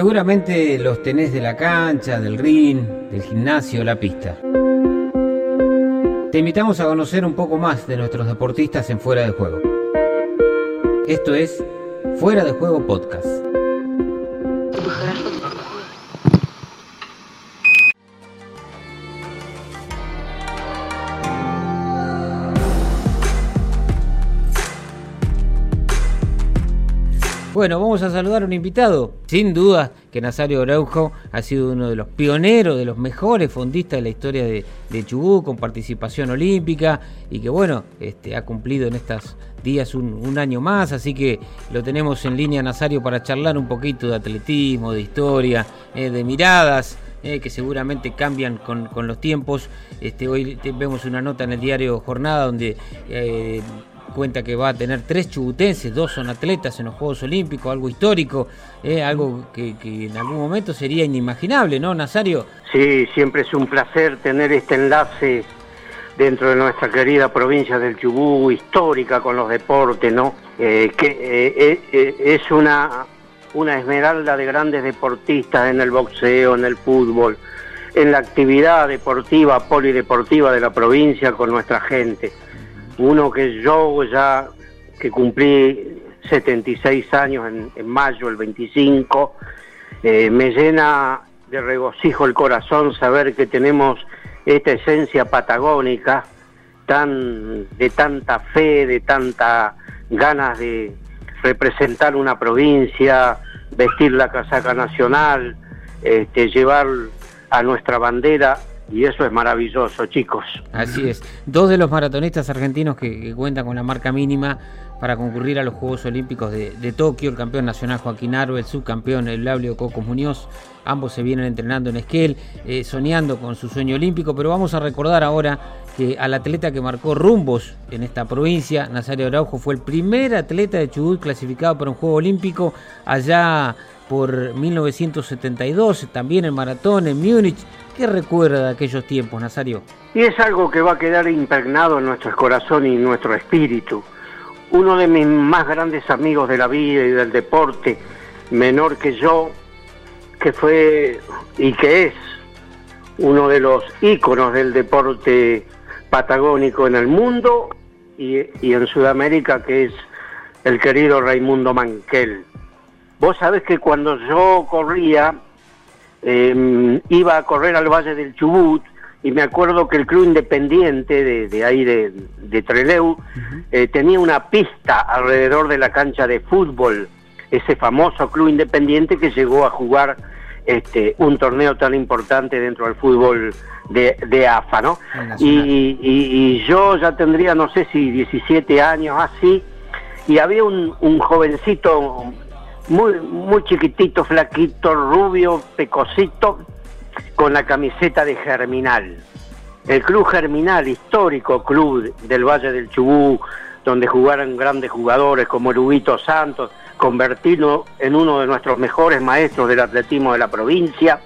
Seguramente los tenés de la cancha, del ring, del gimnasio, la pista. Te invitamos a conocer un poco más de nuestros deportistas en Fuera de Juego. Esto es Fuera de Juego Podcast. Bueno, vamos a saludar a un invitado. Sin duda que Nazario Araujo ha sido uno de los pioneros, de los mejores fondistas de la historia de, Chubut, con participación olímpica y que bueno, este, ha cumplido en estos días un, año más, así que lo tenemos en línea Nazario para charlar un poquito de atletismo, de historia, eh, de miradas. Eh, que seguramente cambian con, los tiempos. Este, hoy vemos una nota en el diario Jornada donde eh, cuenta que va a tener tres chubutenses, dos son atletas en los Juegos Olímpicos, algo histórico, eh, algo que, en algún momento sería inimaginable, ¿no, Nazario? Sí, siempre es un placer tener este enlace dentro de nuestra querida provincia del Chubú, histórica con los deportes, ¿no? Eh, que eh, es una, una esmeralda de grandes deportistas en el boxeo, en el fútbol, en la actividad deportiva, polideportiva de la provincia con nuestra gente uno que yo ya que cumplí 76 años en, mayo, el 25, eh, me llena de regocijo el corazón saber que tenemos esta esencia patagónica tan de tanta fe, de tanta ganas de representar una provincia, vestir la casaca nacional, este, llevar a nuestra bandera y eso es maravilloso, chicos. Así es. Dos de los maratonistas argentinos que, cuentan con la marca mínima para concurrir a los Juegos Olímpicos de, Tokio, el campeón nacional Joaquín Arbo, el subcampeón el Lablio Coco Muñoz, ambos se vienen entrenando en Esquel, eh, soñando con su sueño olímpico, pero vamos a recordar ahora que al atleta que marcó rumbos en esta provincia, Nazario Araujo, fue el primer atleta de Chubut clasificado para un Juego Olímpico allá por 1972, también en maratón en Múnich. ¿Qué recuerda de aquellos tiempos, Nazario? Y es algo que va a quedar impregnado en nuestro corazón y en nuestro espíritu. Uno de mis más grandes amigos de la vida y del deporte, menor que yo, que fue y que es uno de los íconos del deporte patagónico en el mundo y, y en Sudamérica, que es el querido Raimundo Manquel Vos sabés que cuando yo corría, em, iba a correr al Valle del Chubut, y me acuerdo que el club independiente de, ahí de, de Treleu eh, tenía una pista alrededor de la cancha de fútbol, ese famoso club independiente que llegó a jugar este, un torneo tan importante dentro del fútbol de, AFA, ¿no? Y, y, yo ya tendría, no sé si 17 años así, y había un, un jovencito muy, muy chiquitito, flaquito, rubio, pecosito, con la camiseta de Germinal. El club Germinal, histórico club del Valle del Chubú, donde jugaron grandes jugadores como Erubito Santos, convertido en uno de nuestros mejores maestros del atletismo de la provincia.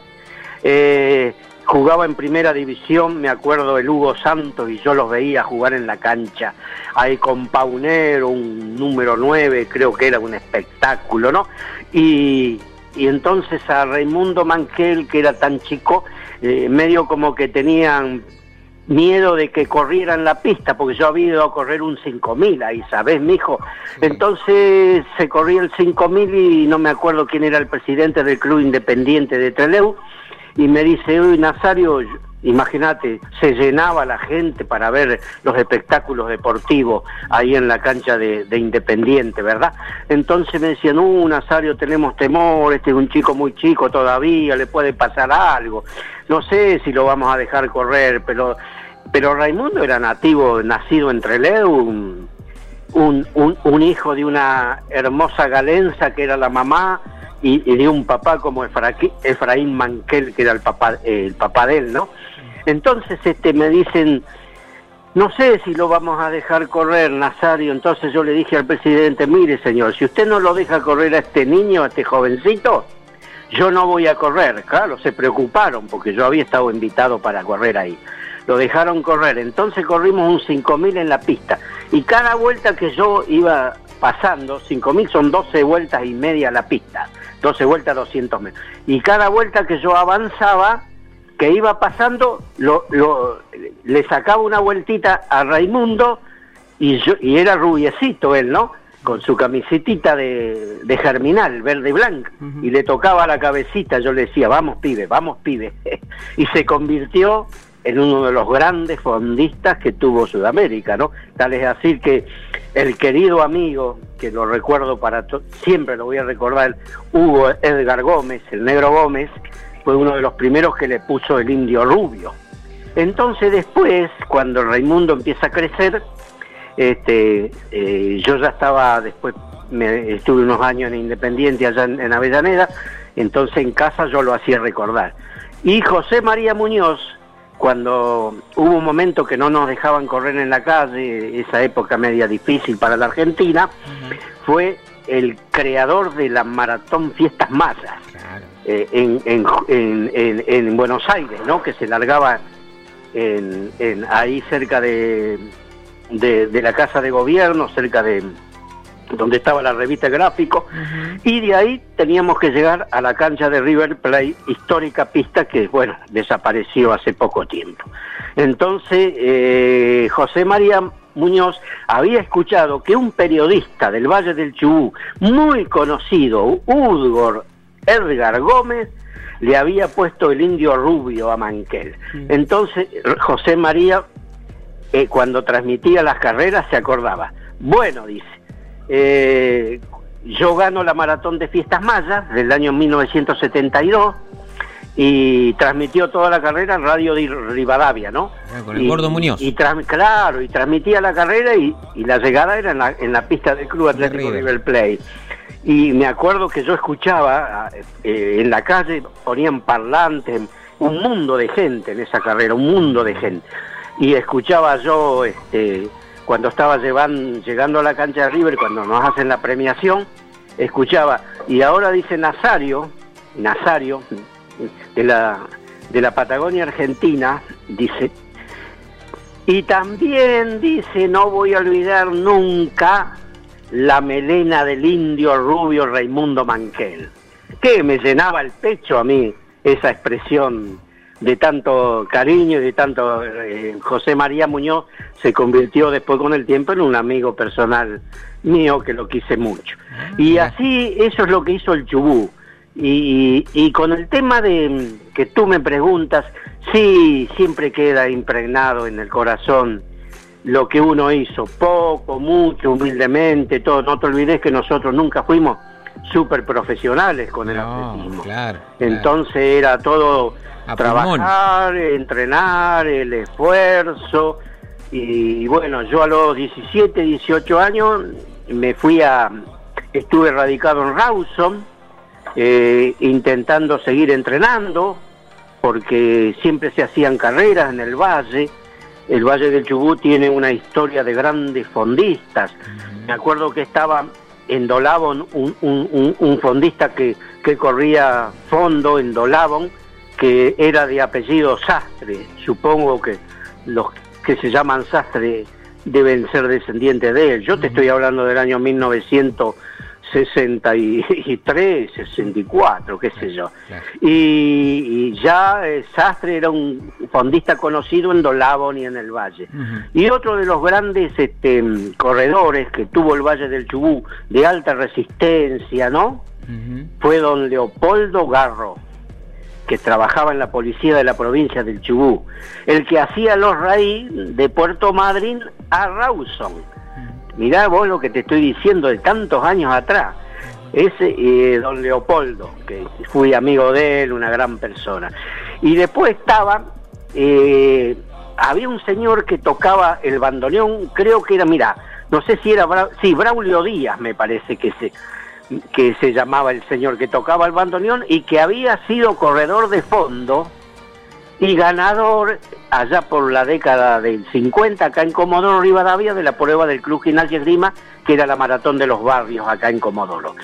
Eh, jugaba en primera división, me acuerdo de Hugo Santos y yo los veía jugar en la cancha, ahí con Paunero, un número 9, creo que era un espectáculo, ¿no? Y, entonces a Raimundo Manquel, que era tan chico, eh, medio como que tenían miedo de que corrieran la pista, porque yo había ido a correr un 5000 ahí, ¿sabes, mijo? Entonces se corría el 5000 y no me acuerdo quién era el presidente del Club Independiente de Treleu, y me dice, uy, Nazario, imagínate, se llenaba la gente para ver los espectáculos deportivos ahí en la cancha de, Independiente, ¿verdad? Entonces me decían, uh, Nazario, tenemos temor, este es un chico muy chico todavía, le puede pasar algo. No sé si lo vamos a dejar correr, pero, pero Raimundo era nativo, nacido en Trelew, un, un, un hijo de una hermosa galenza que era la mamá, y, de un papá como Efraín Manquel, que era el papá, el papá de él, ¿no? Entonces este, me dicen, no sé si lo vamos a dejar correr, Nazario. Entonces yo le dije al presidente, mire señor, si usted no lo deja correr a este niño, a este jovencito, yo no voy a correr. Claro, se preocuparon porque yo había estado invitado para correr ahí. Lo dejaron correr. Entonces corrimos un 5000 en la pista. Y cada vuelta que yo iba pasando, 5000 son 12 vueltas y media a la pista 12 vueltas, 200 metros. Y cada vuelta que yo avanzaba, que iba pasando, lo, lo, le sacaba una vueltita a Raimundo y, yo, y era rubiecito él, ¿no? Con su camisetita de, de germinal, verde y blanca, y le tocaba la cabecita, yo le decía, vamos pibe, vamos pibe. y se convirtió en uno de los grandes fondistas que tuvo Sudamérica, ¿no? Tal es decir que el querido amigo, que lo recuerdo para siempre lo voy a recordar, Hugo Edgar Gómez, el negro Gómez, fue uno de los primeros que le puso el indio rubio. Entonces después, cuando Raimundo empieza a crecer, este, eh, yo ya estaba después, me, estuve unos años en Independiente allá en Avellaneda, entonces en casa yo lo hacía recordar. Y José María Muñoz, cuando hubo un momento que no nos dejaban correr en la calle, esa época media difícil para la Argentina, fue el creador de la maratón Fiestas Mayas eh, en, en, en, Buenos Aires, ¿no? que se largaba ahí cerca de, de la Casa de Gobierno, cerca de, donde estaba la revista Gráfico, y de ahí teníamos que llegar a la cancha de River Plate, histórica pista que, bueno, desapareció hace poco tiempo. Entonces, eh, José María Muñoz había escuchado que un periodista del Valle del Chubú, muy conocido, Udgor Edgar Gómez, le había puesto el indio rubio a Manquel. Entonces, José María, eh, cuando transmitía las carreras, se acordaba. Bueno, dice, eh, yo gano la maratón de fiestas mayas del año 1972 y transmitió toda la carrera en Radio de Rivadavia, ¿no? Ah, con el Gordo Muñoz. Y claro, y transmitía la carrera y, la llegada era en la, pista del Club Atlético River. Play. Y me acuerdo que yo escuchaba eh, en la calle, ponían parlantes, un mundo de gente en esa carrera, un mundo de gente. Y escuchaba yo este, cuando estaba llegando a la cancha de River, cuando nos hacen la premiación, escuchaba, y ahora dice Nazario, Nazario, de la, de la Patagonia Argentina, dice, y también dice, no voy a olvidar nunca la melena del indio rubio Raimundo Manquel, que me llenaba el pecho a mí esa expresión de tanto cariño y de tanto eh, José María Muñoz se convirtió después con el tiempo en un amigo personal mío que lo quise mucho. Ah, y así eso es lo que hizo el Chubú. Y, y, con el tema de que tú me preguntas, sí, siempre queda impregnado en el corazón lo que uno hizo, poco, mucho, humildemente, todo. No te olvides que nosotros nunca fuimos súper profesionales con el atletismo. Entonces era todo trabajar, entrenar, el esfuerzo. Y bueno, yo a los 17, 18 años me fui a, estuve radicado en Rawson, eh, intentando seguir entrenando, porque siempre se hacían carreras en el valle. El Valle del Chubut tiene una historia de grandes fondistas. Me acuerdo que estaba en Dolabon un, un, un, fondista que, que corría fondo en Dolabon, que era de apellido Sastre. Supongo que los que se llaman Sastre deben ser descendientes de él. Yo te estoy hablando del año 1963, 64, qué sé yo. Y, ya eh, Sastre era un fondista conocido en Dolabon y en el Valle. Y otro de los grandes este, corredores que tuvo el Valle del Chubú de alta resistencia, ¿no? Fue don Leopoldo Garro que trabajaba en la policía de la provincia del Chubú, el que hacía los raíz de Puerto Madryn a Rawson. Mirá vos lo que te estoy diciendo de tantos años atrás. Ese eh, don Leopoldo, que fui amigo de él, una gran persona. Y después estaba, eh, había un señor que tocaba el bandoneón, creo que era, mira, no sé si era, sí, Braulio Díaz me parece que se que se llamaba el señor que tocaba el bandoneón y que había sido corredor de fondo y ganador allá por la década del 50 acá en Comodoro Rivadavia de la prueba del Club Gimnasia Grima que era la maratón de los barrios acá en Comodoro.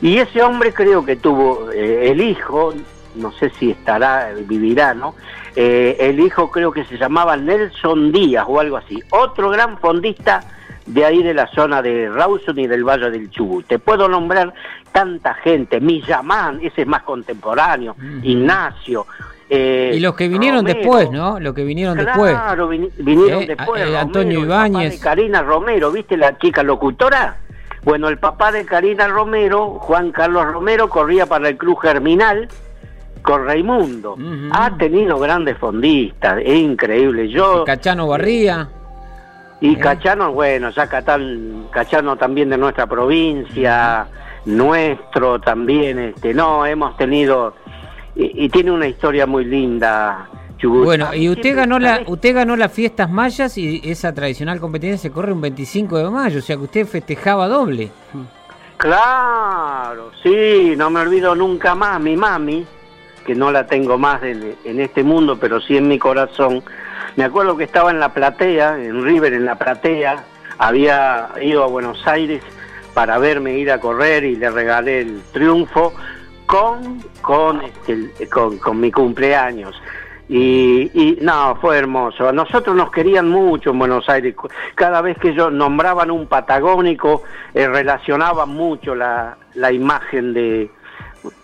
Y ese hombre creo que tuvo eh, el hijo, no sé si estará, vivirá, ¿no? Eh, el hijo creo que se llamaba Nelson Díaz o algo así, otro gran fondista de ahí de la zona de Rawson y del Valle del Chubut. Te puedo nombrar tanta gente, Millamán, ese es más contemporáneo, Ignacio. Eh, y los que vinieron después, ¿no? Los que vinieron después. Claro, vinieron eh, después. Eh, Antonio Ibáñez. Karina Romero, ¿viste la chica locutora? Bueno, el papá de Karina Romero, Juan Carlos Romero, corría para el Club Germinal con Raimundo. Ha tenido grandes fondistas, es increíble. Yo Cachano Barría. Y Cachano, bueno, ya Catán, Cachano también de nuestra provincia, nuestro también, este, no, hemos tenido, y, tiene una historia muy linda. Chubut. Bueno, y usted ganó la, usted ganó las fiestas mayas y esa tradicional competencia se corre un 25 de mayo, o sea que usted festejaba doble. Claro, sí, no me olvido nunca más, mi mami, que no la tengo más en, en este mundo, pero sí en mi corazón, me acuerdo que estaba en la platea, en River, en la platea, había ido a Buenos Aires para verme ir a correr y le regalé el triunfo con, con, este, con, mi cumpleaños. Y, y, no, fue hermoso. A nosotros nos querían mucho en Buenos Aires. Cada vez que ellos nombraban un patagónico, eh, relacionaban mucho la, la imagen de...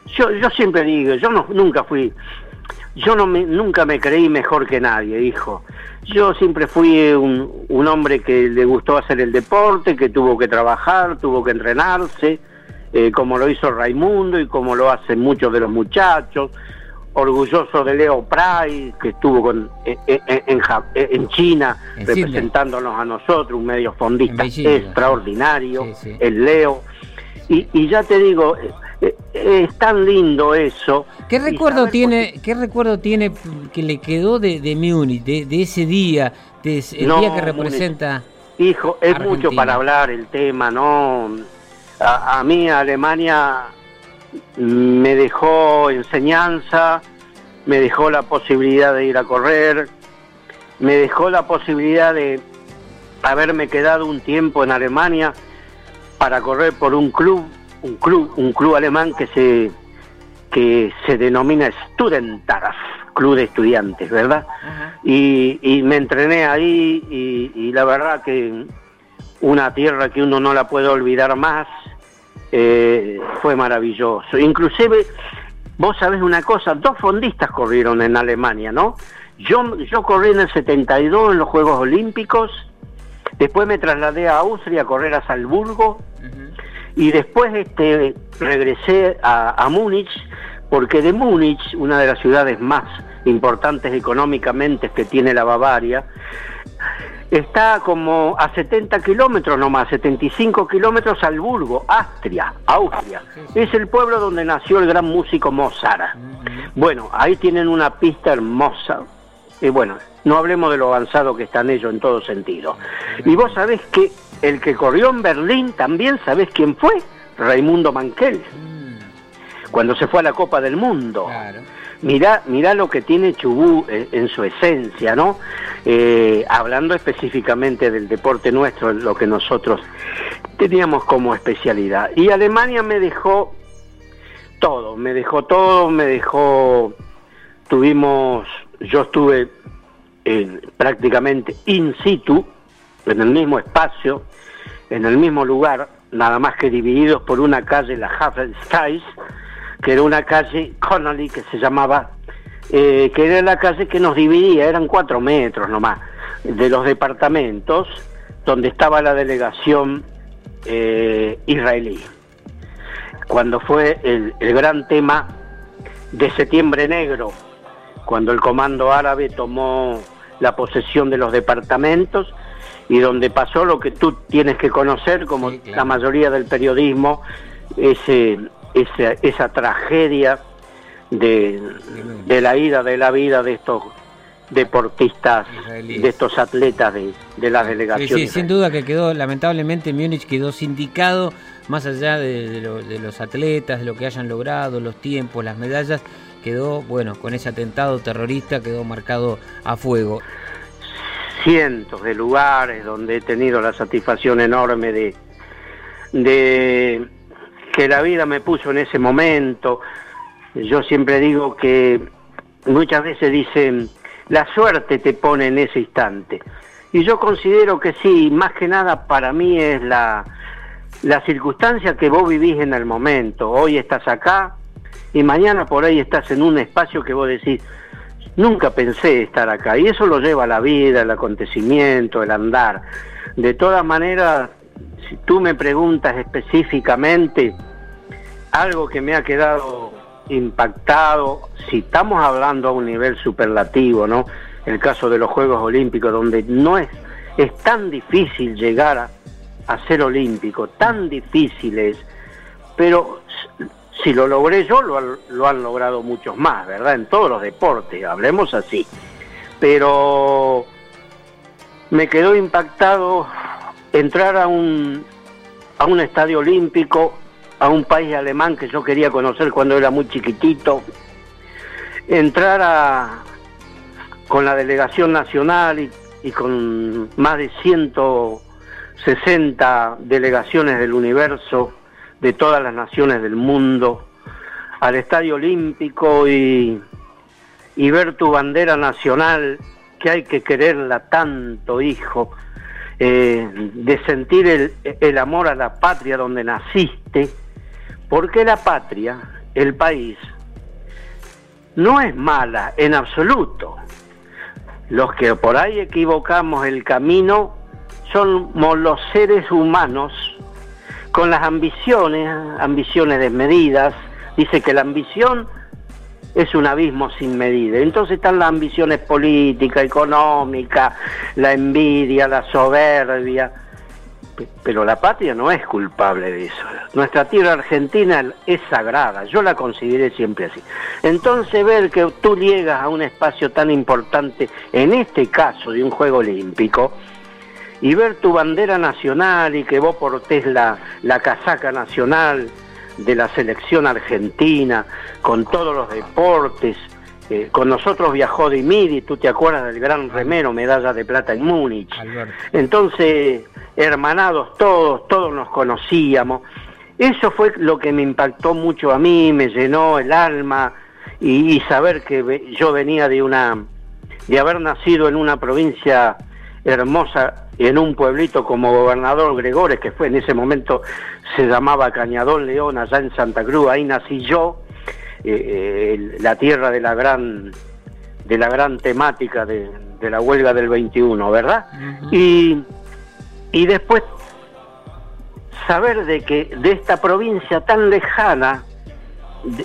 Yo, yo siempre digo, yo nunca fui yo no me, nunca me creí mejor que nadie, hijo. Yo siempre fui un, un, hombre que le gustó hacer el deporte, que tuvo que trabajar, tuvo que entrenarse, eh, como lo hizo Raimundo y como lo hacen muchos de los muchachos. Orgulloso de Leo Prai, que estuvo con, en, en, en, China representándonos a nosotros, un medio fondista extraordinario, el Leo. Y, y ya te digo, eh, es tan lindo eso. ¿Qué recuerdo tiene, qué recuerdo tiene que le quedó de, de Múnich, de, ese día, de el día que representa? hijo, es mucho para hablar el tema, ¿no? A, a, mí Alemania me dejó enseñanza, me dejó la posibilidad de ir a correr, me dejó la posibilidad de haberme quedado un tiempo en Alemania para correr por un club un club, un club alemán que se que se denomina Studentarf, club de estudiantes, ¿verdad? y, me entrené ahí y, la verdad que una tierra que uno no la puede olvidar más, eh, fue maravilloso. Inclusive, vos sabés una cosa, dos fondistas corrieron en Alemania, ¿no? Yo, yo corrí en el 72 en los Juegos Olímpicos, después me trasladé a Austria a correr a Salzburgo, y después este, regresé a, Múnich, porque de Múnich, una de las ciudades más importantes económicamente que tiene la Bavaria, está como a 70 kilómetros nomás, 75 kilómetros al Burgo, Austria, Austria. Es el pueblo donde nació el gran músico Mozart. Bueno, ahí tienen una pista hermosa. Y bueno, no hablemos de lo avanzado que están ellos en todo sentido. Y vos sabés que el que corrió en Berlín también, ¿sabés quién fue? Raimundo Mankel. Mm. Cuando se fue a la Copa del Mundo. Mirá, mirá lo que tiene Chubú eh, en, su esencia, ¿no? Eh, hablando específicamente del deporte nuestro, lo que nosotros teníamos como especialidad. Y Alemania me dejó todo, me dejó todo, me dejó, tuvimos, yo estuve prácticamente in situ, en el mismo espacio, en el mismo lugar, nada más que divididos por una calle, la Hafenstrasse, que era una calle Connolly que se llamaba, eh, que era la calle que nos dividía, eran cuatro metros nomás, de los departamentos donde estaba la delegación eh, israelí. Cuando fue el gran tema de Septiembre Negro, cuando el comando árabe tomó la posesión de los departamentos y donde pasó lo que tú tienes que conocer, como la mayoría del periodismo, ese, esa, esa tragedia de, de, la ida de la vida de estos deportistas, de estos atletas de, de las delegaciones. Sí, sin duda que quedó, lamentablemente Múnich quedó sindicado, más allá de, de los atletas, de lo que hayan logrado, los tiempos, las medallas, quedó, bueno, con ese atentado terrorista quedó marcado a fuego cientos de lugares donde he tenido la satisfacción enorme de, de que la vida me puso en ese momento. Yo siempre digo que muchas veces dicen, la suerte te pone en ese instante. Y yo considero que sí, más que nada para mí es la, la circunstancia que vos vivís en el momento. Hoy estás acá y mañana por ahí estás en un espacio que vos decís, nunca pensé estar acá. Y eso lo lleva la vida, el acontecimiento, el andar. De todas maneras, si tú me preguntas específicamente algo que me ha quedado impactado, si estamos hablando a un nivel superlativo, ¿no? El caso de los Juegos Olímpicos, donde no es, es tan difícil llegar a, ser olímpico, tan difícil es, pero si lo logré yo, lo, han logrado muchos más, ¿verdad? En todos los deportes, hablemos así. Pero me quedó impactado entrar a un, a un estadio olímpico, a un país alemán que yo quería conocer cuando era muy chiquitito, entrar a, con la delegación nacional y con más de 160 delegaciones del universo, de todas las naciones del mundo, al estadio olímpico y, y ver tu bandera nacional, que hay que quererla tanto, hijo, eh, de sentir el, el amor a la patria donde naciste, porque la patria, el país, no es mala en absoluto. Los que por ahí equivocamos el camino somos los seres humanos con las ambiciones, ambiciones desmedidas. Dice que la ambición es un abismo sin medida. Entonces están las ambiciones políticas, económicas, la envidia, la soberbia. Pero la patria no es culpable de eso. Nuestra tierra argentina es sagrada, yo la consideré siempre así. Entonces ver que tú llegas a un espacio tan importante, en este caso de un juego olímpico, y ver tu bandera nacional y que vos portés la, la casaca nacional, de la selección argentina, con todos los deportes. Eh, con nosotros viajó Dimidi, tú te acuerdas del gran remero, medalla de plata en Múnich. Entonces, hermanados todos, todos nos conocíamos. Eso fue lo que me impactó mucho a mí, me llenó el alma y, y saber que yo venía de una, de haber nacido en una provincia hermosa en un pueblito como gobernador Gregores, que fue en ese momento se llamaba Cañadón León, allá en Santa Cruz, ahí nací yo, eh, eh, la tierra de la gran de la gran temática de, la huelga del 21, ¿verdad? y, y después saber de que de esta provincia tan lejana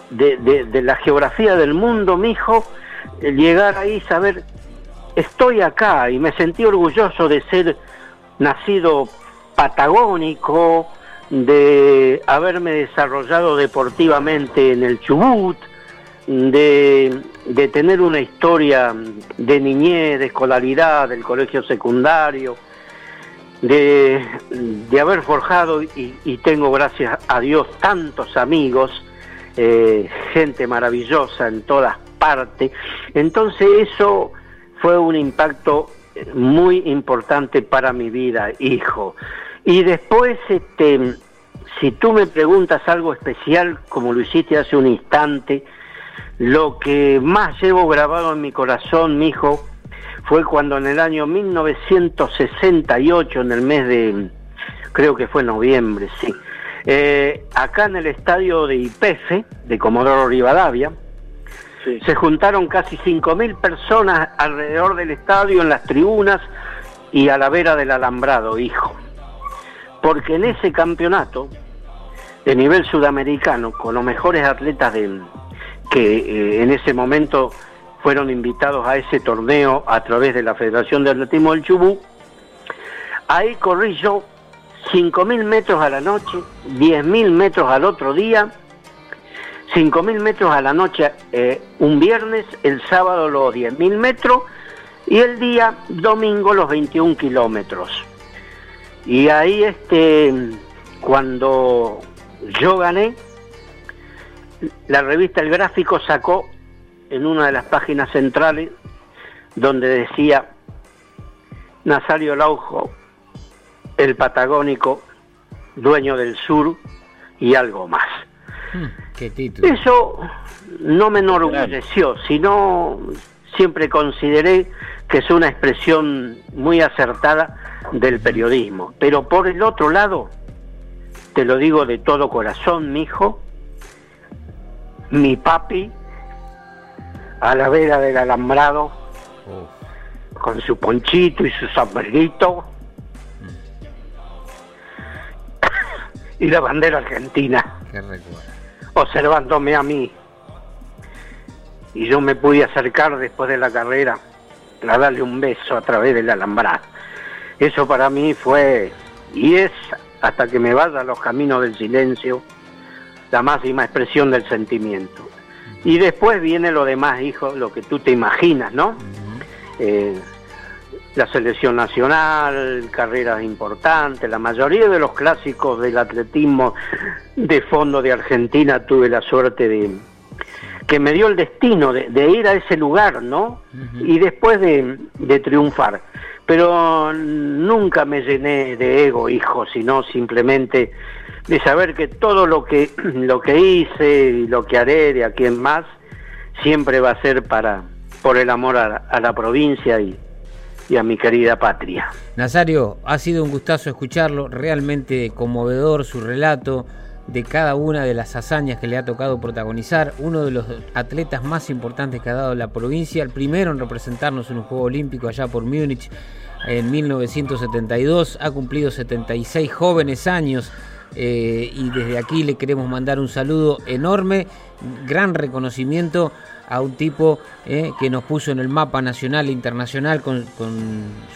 de, de la geografía del mundo, mi hijo, llegar ahí, saber estoy acá y me sentí orgulloso de ser nacido patagónico, de haberme desarrollado deportivamente en el Chubut, de, tener una historia de niñez, de escolaridad, del colegio secundario, de, haber forjado y, tengo gracias a Dios tantos amigos, eh, gente maravillosa en todas partes. Entonces eso fue un impacto muy importante para mi vida, hijo. Y después, este, si tú me preguntas algo especial, como lo hiciste hace un instante, lo que más llevo grabado en mi corazón, mi hijo, fue cuando en el año 1968, en el mes de, creo que fue noviembre, sí, eh, acá en el estadio de IPF, de Comodoro Rivadavia, se juntaron casi 5.000 personas alrededor del estadio, en las tribunas y a la vera del alambrado, hijo. Porque en ese campeonato, de nivel sudamericano, con los mejores atletas de, que eh, en ese momento fueron invitados a ese torneo a través de la Federación de Atletismo del Chubú, ahí corrí yo 5.000 metros a la noche, 10.000 metros al otro día, 5.000 metros a la noche eh, un viernes, el sábado los 10.000 metros y el día domingo los 21 kilómetros. Y ahí este, cuando yo gané, la revista El Gráfico sacó en una de las páginas centrales donde decía Nazario Laujo, el patagónico, dueño del sur y algo más. Eso no me enorgulleció, sino siempre consideré que es una expresión muy acertada del periodismo. Pero por el otro lado, te lo digo de todo corazón, mi hijo, mi papi, a la vera del alambrado, con su ponchito y su sombrerito, y la bandera argentina, observándome a mí. Y yo me pude acercar después de la carrera a darle un beso a través del alambrado. Eso para mí fue y es, hasta que me vaya a los caminos del silencio, la máxima expresión del sentimiento. Y después viene lo demás, hijo, lo que tú te imaginas, ¿no? Eh, la selección nacional, carreras importantes, la mayoría de los clásicos del atletismo de fondo de Argentina tuve la suerte de que me dio el destino de, ir a ese lugar, ¿no? Y después de, de triunfar. Pero nunca me llené de ego, hijo, sino simplemente de saber que todo lo que, lo que hice y lo que haré de aquí en más siempre va a ser para por el amor a, la provincia y, y a mi querida patria. Nazario, ha sido un gustazo escucharlo, realmente conmovedor su relato de cada una de las hazañas que le ha tocado protagonizar, uno de los atletas más importantes que ha dado la provincia, el primero en representarnos en un Juego Olímpico allá por Múnich en 1972, ha cumplido 76 jóvenes años eh, y desde aquí le queremos mandar un saludo enorme, gran reconocimiento a un tipo eh, que nos puso en el mapa nacional e internacional con,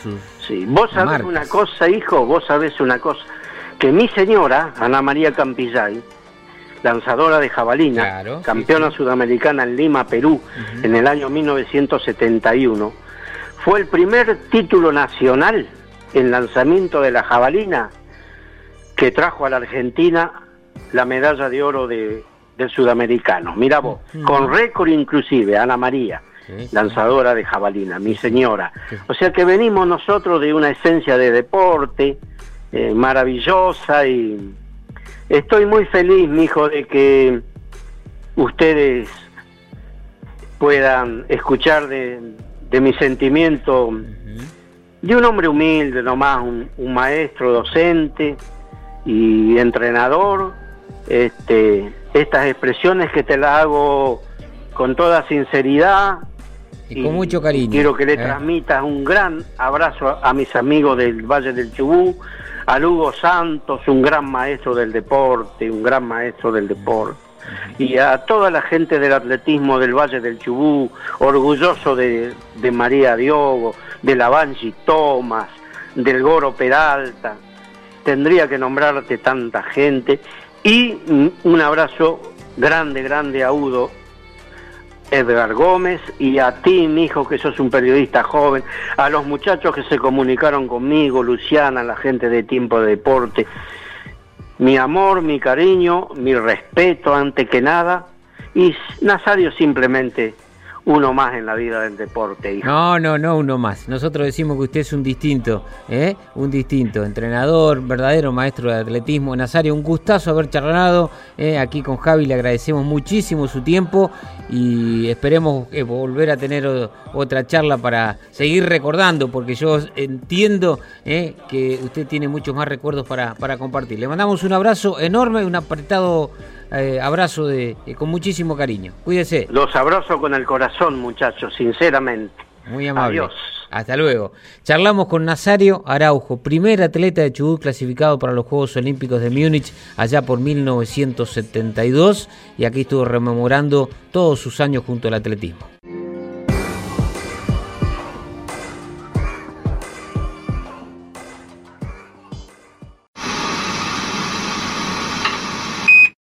sus... Sí, vos sabés una cosa, hijo, vos sabés una cosa, que mi señora, Ana María Campillay, lanzadora de jabalina, campeona sudamericana en Lima, Perú, en el año 1971, fue el primer título nacional en lanzamiento de la jabalina que trajo a la Argentina la medalla de oro de, del sudamericano. Mira vos, con récord inclusive, Ana María, lanzadora de jabalina, mi señora. O sea que venimos nosotros de una esencia de deporte eh, maravillosa y estoy muy feliz, mi hijo, de que ustedes puedan escuchar de, mi sentimiento de un hombre humilde, nomás, un maestro docente, y entrenador, este, estas expresiones que te las hago con toda sinceridad. Y, con mucho cariño. Quiero que le ¿eh? transmitas un gran abrazo a, mis amigos del Valle del Chubú, a Lugo Santos, un gran maestro del deporte, un gran maestro del deporte. Y a toda la gente del atletismo del Valle del Chubú, orgulloso de, de María Diogo, de la Banji Thomas, del Goro Peralta, tendría que nombrarte tanta gente. Y un abrazo grande, grande a Udo Edgar Gómez y a ti, mi hijo, que sos un periodista joven, a los muchachos que se comunicaron conmigo, Luciana, la gente de Tiempo de Deporte. Mi amor, mi cariño, mi respeto ante que nada. Y Nazario simplemente uno más en la vida del deporte. Hijo. No, no, no uno más. Nosotros decimos que usted es un distinto, ¿eh? un distinto, entrenador, verdadero maestro de atletismo. Nazario, un gustazo haber charlado ¿eh? aquí con Javi, le agradecemos muchísimo su tiempo y esperemos eh, volver a tener otra charla para seguir recordando, porque yo entiendo ¿eh? que usted tiene muchos más recuerdos para, para compartir. Le mandamos un abrazo enorme, un apretado eh, abrazo de, eh, con muchísimo cariño. Cuídese. Los abrazo con el corazón, muchachos, sinceramente. Muy amable. Adiós. Hasta luego. Charlamos con Nazario Araujo, primer atleta de Chubut clasificado para los Juegos Olímpicos de Múnich allá por 1972 y aquí estuvo rememorando todos sus años junto al atletismo.